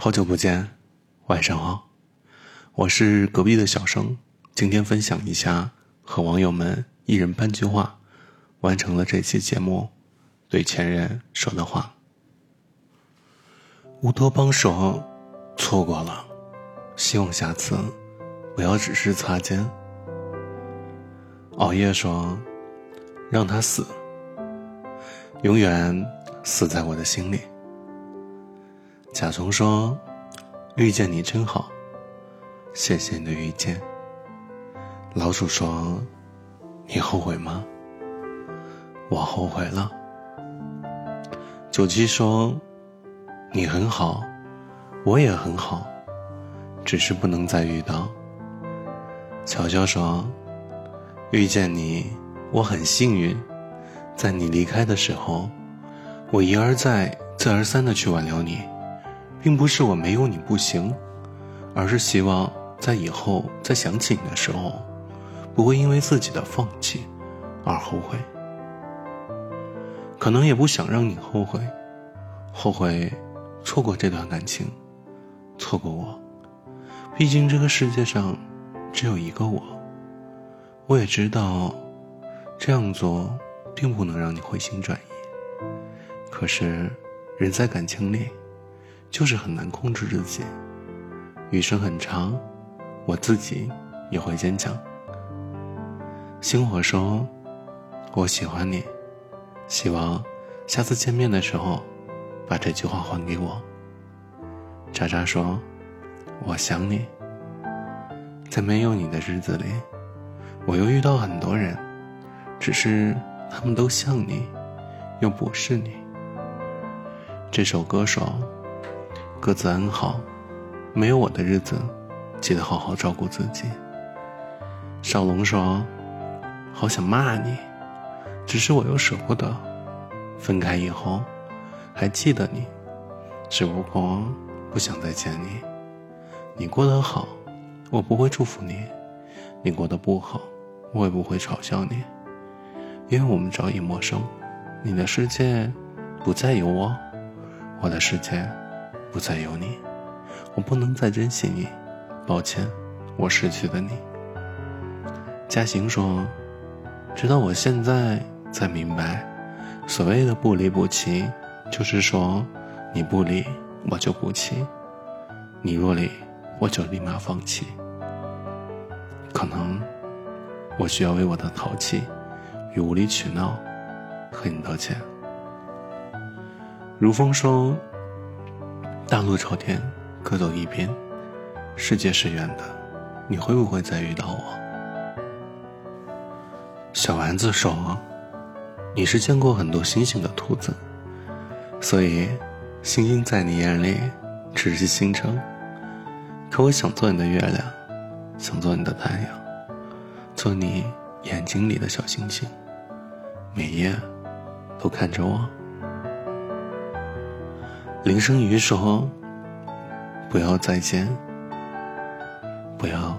好久不见，晚上好，我是隔壁的小生。今天分享一下和网友们一人半句话，完成了这期节目对前任说的话。乌托邦说：“错过了，希望下次不要只是擦肩。”熬夜说：“让他死，永远死在我的心里。”甲虫说：“遇见你真好，谢谢你的遇见。”老鼠说：“你后悔吗？”我后悔了。九七说：“你很好，我也很好，只是不能再遇到。”乔乔说：“遇见你，我很幸运，在你离开的时候，我一而再、再而三的去挽留你。”并不是我没有你不行，而是希望在以后再想起你的时候，不会因为自己的放弃而后悔。可能也不想让你后悔，后悔错过这段感情，错过我。毕竟这个世界上只有一个我。我也知道这样做并不能让你回心转意，可是人在感情里。就是很难控制自己。余生很长，我自己也会坚强。星火说：“我喜欢你，希望下次见面的时候，把这句话还给我。”渣渣说：“我想你，在没有你的日子里，我又遇到很多人，只是他们都像你，又不是你。”这首歌说。各自安好，没有我的日子，记得好好照顾自己。少龙说：“好想骂你，只是我又舍不得。分开以后，还记得你，只不过不想再见你。你过得好，我不会祝福你；你过得不好，我也不会嘲笑你，因为我们早已陌生。你的世界不再有我，我的世界。”不再有你，我不能再珍惜你，抱歉，我失去了你。嘉行说：“直到我现在才明白，所谓的不离不弃，就是说你不离我就不弃，你若离我就立马放弃。可能我需要为我的淘气与无理取闹和你道歉。”如风说。大路朝天，各走一边。世界是圆的，你会不会再遇到我？小丸子说：“你是见过很多星星的兔子，所以星星在你眼里只是星辰。可我想做你的月亮，想做你的太阳，做你眼睛里的小星星，每夜都看着我。”林生瑜说：“不要再见，不要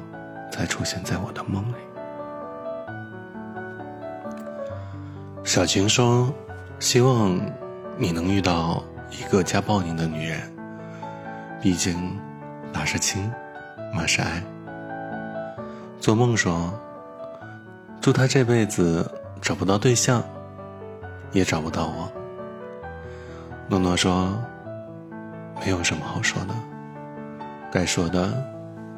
再出现在我的梦里。”小晴说：“希望你能遇到一个家暴你的女人，毕竟打是亲，骂是爱。”做梦说：“祝他这辈子找不到对象，也找不到我。”诺诺说。没有什么好说的，该说的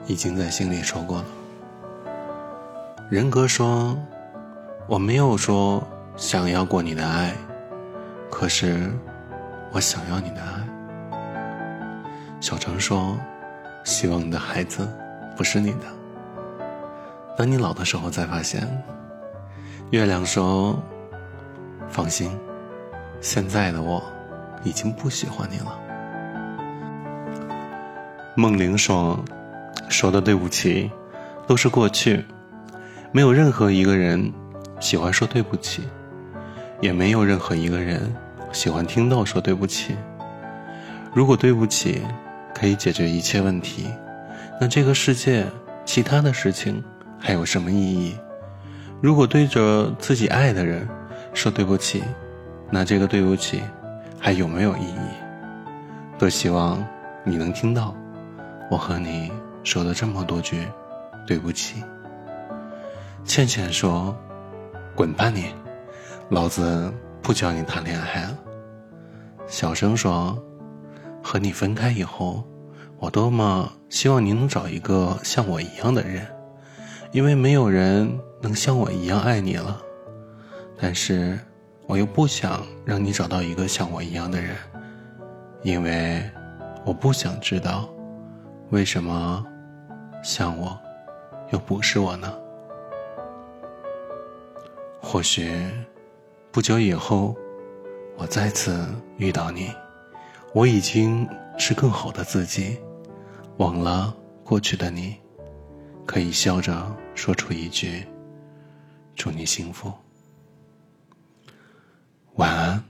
已经在心里说过了。人格说：“我没有说想要过你的爱，可是我想要你的爱。”小程说：“希望你的孩子不是你的，等你老的时候再发现。”月亮说：“放心，现在的我已经不喜欢你了。”梦玲说：“说的对不起，都是过去。没有任何一个人喜欢说对不起，也没有任何一个人喜欢听到说对不起。如果对不起可以解决一切问题，那这个世界其他的事情还有什么意义？如果对着自己爱的人说对不起，那这个对不起还有没有意义？多希望。”你能听到我和你说了这么多句对不起。倩倩说：“滚吧你，老子不教你谈恋爱了。”小声说：“和你分开以后，我多么希望你能找一个像我一样的人，因为没有人能像我一样爱你了。但是，我又不想让你找到一个像我一样的人，因为我不想知道为什么像我又不是我呢。”或许，不久以后，我再次遇到你，我已经是更好的自己，忘了过去的你，可以笑着说出一句：“祝你幸福，晚安，”